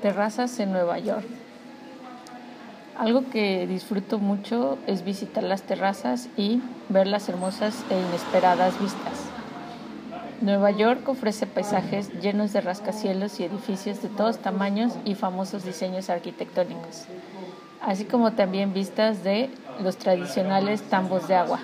Terrazas en Nueva York. Algo que disfruto mucho es visitar las terrazas y ver las hermosas e inesperadas vistas. Nueva York ofrece paisajes llenos de rascacielos y edificios de todos tamaños y famosos diseños arquitectónicos, así como también vistas de los tradicionales tambos de agua.